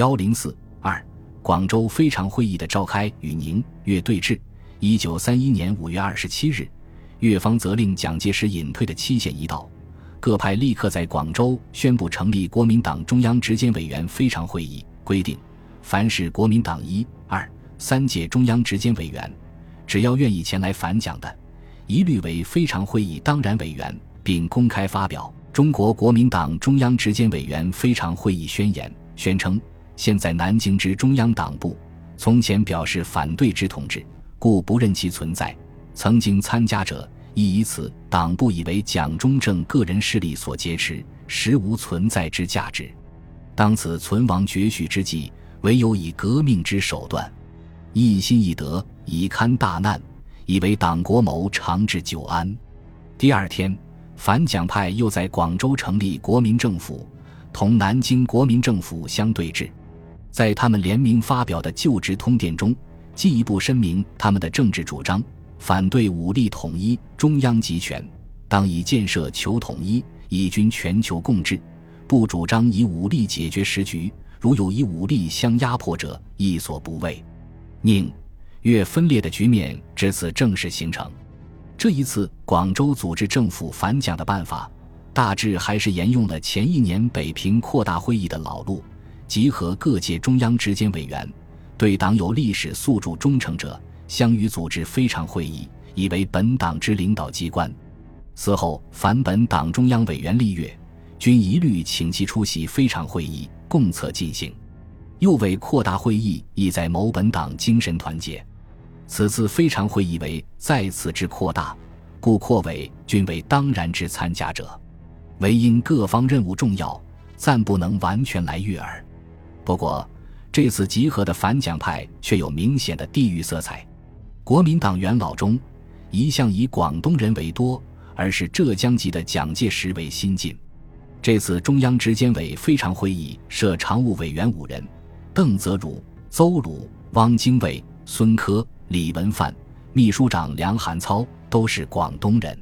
幺零四二，广州非常会议的召开与宁粤对峙。一九三一年五月二十七日，粤方责令蒋介石隐退的期限一到，各派立刻在广州宣布成立国民党中央执监委员非常会议，规定凡是国民党一、二、三届中央执监委员，只要愿意前来反蒋的，一律为非常会议当然委员，并公开发表《中国国民党中央执监委员非常会议宣言》，宣称。现在南京之中央党部，从前表示反对之同志，故不认其存在；曾经参加者，亦以此党部以为蒋中正个人势力所劫持，实无存在之价值。当此存亡绝续之际，唯有以革命之手段，一心一德，以堪大难，以为党国谋长治久安。第二天，反蒋派又在广州成立国民政府，同南京国民政府相对峙。在他们联名发表的就职通电中，进一步声明他们的政治主张：反对武力统一中央集权，当以建设求统一，以军全球共治；不主张以武力解决时局，如有以武力相压迫者，亦所不畏。宁越分裂的局面至此正式形成。这一次广州组织政府反蒋的办法，大致还是沿用了前一年北平扩大会议的老路。集合各界中央执监委员，对党有历史宿主忠诚者，相与组织非常会议，以为本党之领导机关。此后，凡本党中央委员立月，均一律请其出席非常会议，共策进行。又为扩大会议，意在谋本党精神团结。此次非常会议为再次之扩大，故扩委均为当然之参加者，唯因各方任务重要，暂不能完全来粤耳。不过，这次集合的反蒋派却有明显的地域色彩。国民党元老中，一向以广东人为多，而是浙江籍的蒋介石为新进。这次中央执监委非常会议设常务委员五人：邓泽如、邹鲁、汪精卫、孙科、李文范；秘书长梁寒操都是广东人。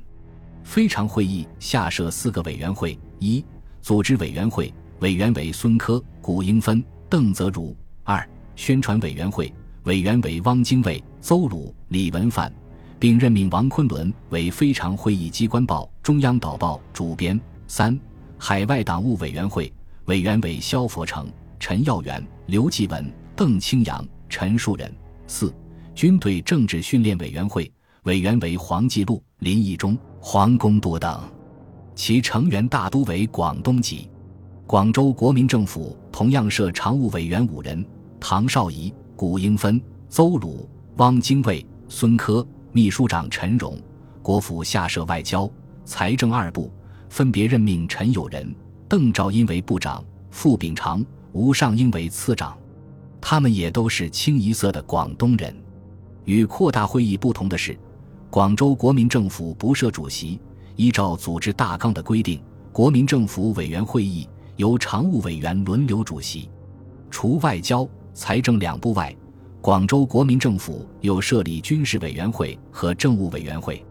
非常会议下设四个委员会：一、组织委员会，委员为孙科、古英芬。邓泽如二宣传委员会委员为汪精卫、邹鲁、李文范，并任命王昆仑为非常会议机关报《中央导报》主编。三海外党务委员会委员为萧佛成、陈耀元、刘继文、邓清扬、陈树人。四军队政治训练委员会委员为黄继禄、林义忠、黄公铎等，其成员大都为广东籍。广州国民政府同样设常务委员五人：唐绍仪、古英芬、邹鲁、汪精卫、孙科；秘书长陈荣。国府下设外交、财政二部，分别任命陈友仁、邓肇因为部长，傅秉常、吴尚英为次长。他们也都是清一色的广东人。与扩大会议不同的是，广州国民政府不设主席，依照组织大纲的规定，国民政府委员会议。由常务委员轮流主席，除外交、财政两部外，广州国民政府又设立军事委员会和政务委员会，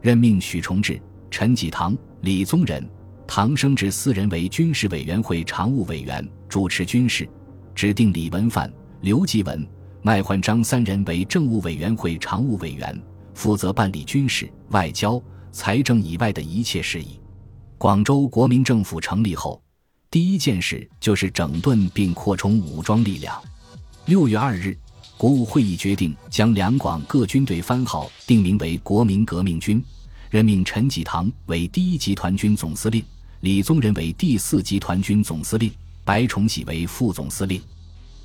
任命许崇智、陈济棠、李宗仁、唐生智四人为军事委员会常务委员，主持军事；指定李文范、刘继文、麦焕章三人为政务委员会常务委员，负责办理军事、外交、财政以外的一切事宜。广州国民政府成立后。第一件事就是整顿并扩充武装力量。六月二日，国务会议决定将两广各军队番号定名为国民革命军，任命陈济棠为第一集团军总司令，李宗仁为第四集团军总司令，白崇禧为副总司令。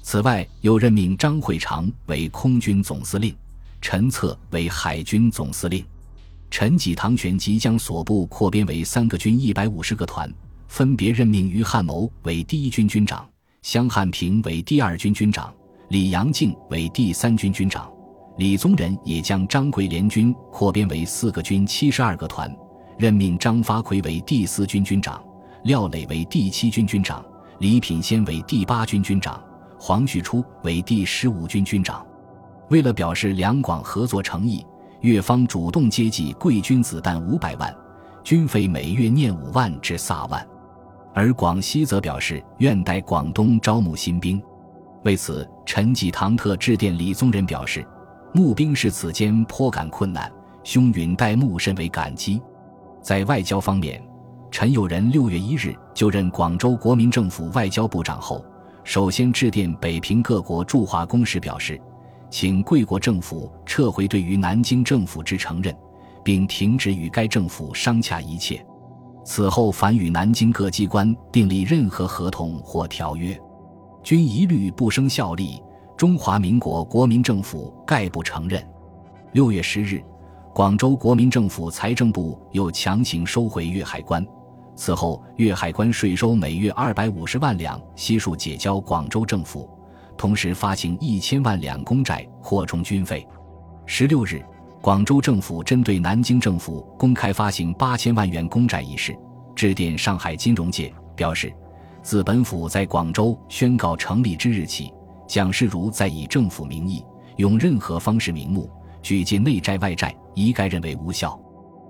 此外，又任命张会长为空军总司令，陈策为海军总司令。陈济棠旋即将所部扩编为三个军一百五十个团。分别任命于汉谋为第一军军长，湘汉平为第二军军长，李阳敬为第三军军长。李宗仁也将张桂联军扩编为四个军七十二个团，任命张发奎为第四军军长，廖磊为第七军军长，李品仙为第八军军长，黄旭初为第十五军军长。为了表示两广合作诚意，越方主动接济贵军子弹五百万，军费每月念五万至萨万。而广西则表示愿待广东招募新兵。为此，陈济棠特致电李宗仁表示：“募兵士此间颇感困难，兄允代募甚为感激。”在外交方面，陈友仁六月一日就任广州国民政府外交部长后，首先致电北平各国驻华公使，表示请贵国政府撤回对于南京政府之承认，并停止与该政府商洽一切。此后，凡与南京各机关订立任何合同或条约，均一律不生效力。中华民国国民政府概不承认。六月十日，广州国民政府财政部又强行收回粤海关。此后，粤海关税收每月二百五十万两，悉数解交广州政府，同时发行一千万两公债扩充军费。十六日，广州政府针对南京政府公开发行八千万元公债一事，致电上海金融界，表示自本府在广州宣告成立之日起。蒋世如在以政府名义用任何方式名目举借内债外债，一概认为无效。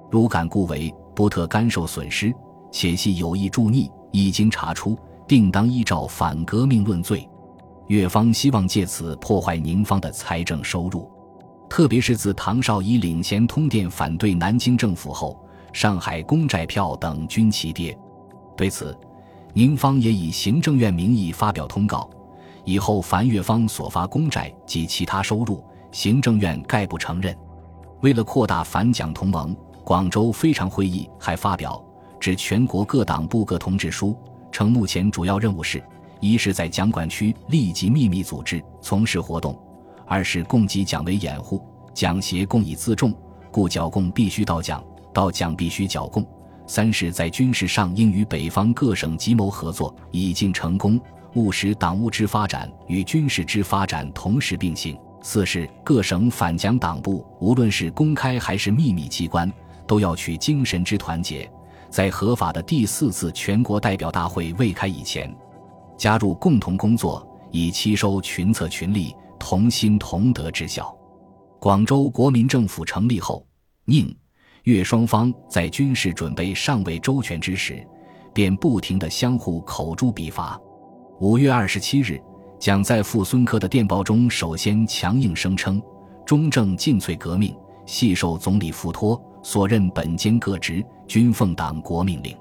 如敢故为，不特甘受损失，且系有意助逆，一经查出，定当依照反革命论罪。越方希望借此破坏宁方的财政收入，特别是自唐绍仪领衔通电反对南京政府后，上海公债票等均齐跌。对此，宁方也以行政院名义发表通告。以后凡越方所发公债及其他收入，行政院概不承认。为了扩大反蒋同盟，广州非常会议还发表致全国各党部各同志书，称目前主要任务是：一是，在蒋管区立即秘密组织从事活动；二是供给蒋为掩护，蒋协共以自重，故剿共必须到蒋，到蒋必须剿共；三是，在军事上应与北方各省集谋合作，以尽成功。务使党务之发展与军事之发展同时并行。四是各省反蒋党部，无论是公开还是秘密机关，都要取精神之团结，在合法的第四次全国代表大会未开以前，加入共同工作，以吸收群策群力、同心同德之效。广州国民政府成立后，宁、粤双方在军事准备尚未周全之时，便不停地相互口诛笔伐。五月二十七日，蒋在赴孙科的电报中，首先强硬声称：“中正尽瘁革命，系受总理付托，所任本兼各职，均奉党国命令，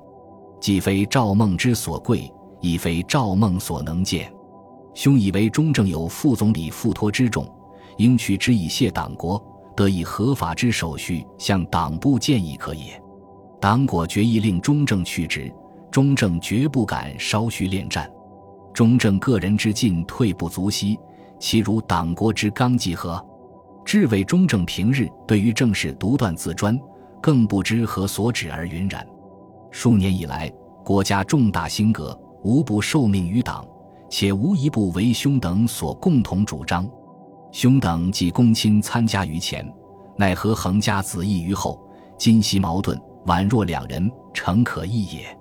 既非赵孟之所贵，亦非赵孟所能见。兄以为中正有副总理付托之重，应取之以谢党国，得以合法之手续向党部建议可也。党果决意令中正去职，中正绝不敢稍许恋战。”中正个人之进退不足惜，其如党国之纲纪何？至为中正平日对于政事独断自专，更不知何所指而云然。数年以来，国家重大兴革，无不受命于党，且无一部为兄等所共同主张。兄等既公亲参加于前，奈何横加子义于后？今昔矛盾，宛若两人，诚可议也。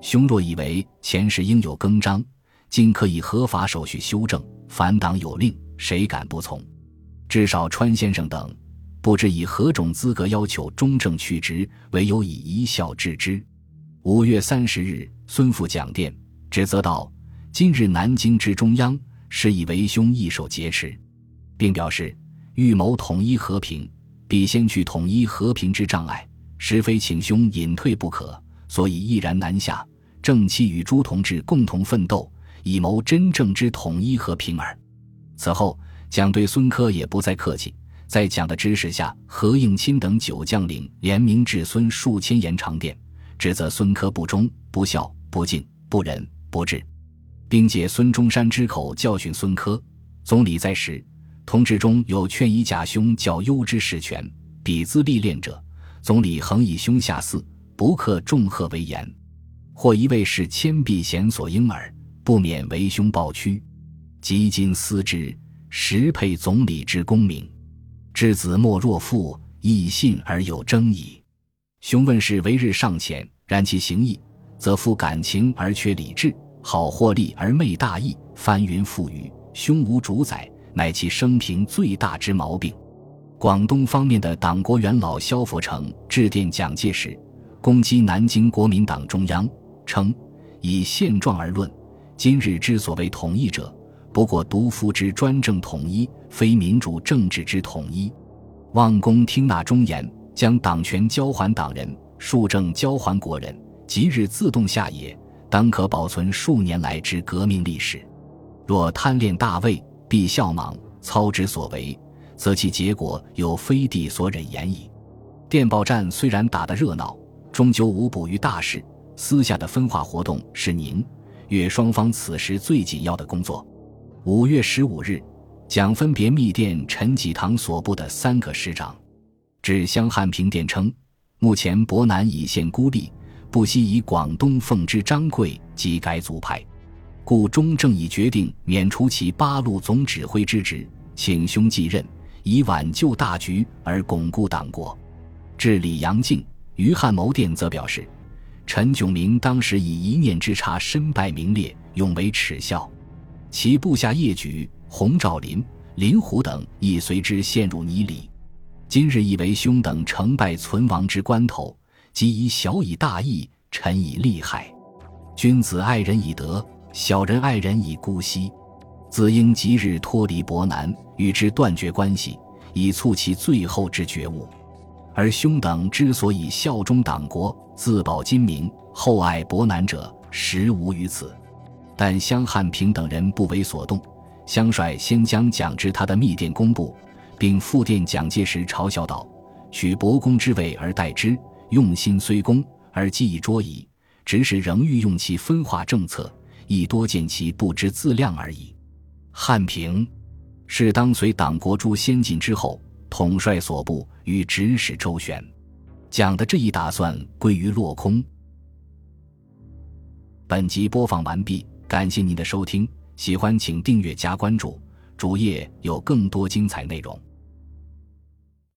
兄若以为前世应有更张。今可以合法手续修正，反党有令，谁敢不从？至少川先生等，不知以何种资格要求中正去职，唯有以一笑置之。五月三十日，孙父讲电，指责道：“今日南京之中央，是以为兄一手劫持，并表示欲谋统一和平，必先去统一和平之障碍，实非请兄隐退不可，所以毅然南下，正气与诸同志共同奋斗。”以谋真正之统一和平耳。此后，蒋对孙科也不再客气，在蒋的指使下，何应钦等九将领联名致孙数千言长电，指责孙科不忠、不孝、不敬、不仁、不智，并借孙中山之口教训孙科。总理在时，同志中有劝以假兄较优之实权，比资历练者，总理恒以兄下嗣，不克重贺为言，或一位是谦避贤所应耳。不免为兄抱屈，及今思之，实配总理之功名。知子莫若父，亦信而有争矣。兄问事为日尚浅，然其行义，则负感情而缺理智，好获利而昧大义，翻云覆雨，胸无主宰，乃其生平最大之毛病。广东方面的党国元老萧佛成致电蒋介石，攻击南京国民党中央，称以现状而论。今日之所谓统一者，不过独夫之专政统一，非民主政治之统一。望公听纳忠言，将党权交还党人，庶政交还国人，即日自动下野，当可保存数年来之革命历史。若贪恋大位，必效莽，操之所为，则其结果有非帝所忍言矣。电报战虽然打得热闹，终究无补于大事。私下的分化活动是宁、粤双方此时最紧要的工作。五月十五日，蒋分别密电陈济棠所部的三个师长，致湘汉平电称：目前博南已现孤立，不惜以广东奉之张贵及改组派，故中正已决定免除其八路总指挥之职，请兄继任，以挽救大局而巩固党国。至李阳敬、于汉谋电则表示，陈炯明当时以一念之差身败名裂，永为耻笑。其部下叶举、洪兆麟、林虎等亦随之陷入泥里。今日亦为兄等成败存亡之关头，即以小以大义，臣以利害。君子爱人以德，小人爱人以姑息。子应即日脱离伯南，与之断绝关系，以促其最后之觉悟。而兄等之所以效忠党国、自保金明、厚爱伯南者，实无于此。但湘汉平等人不为所动，湘帅先将蒋之他的密电公布，并复电蒋介石，嘲笑道：“取伯公之位而代之，用心虽公，而既已卓矣。只是仍欲用其分化政策，亦多见其不知自量而已。”汉平是当随党国诸先进之后。统帅所部与指使周旋，讲的这一打算归于落空。本集播放完毕，感谢您的收听，喜欢请订阅加关注，主页有更多精彩内容。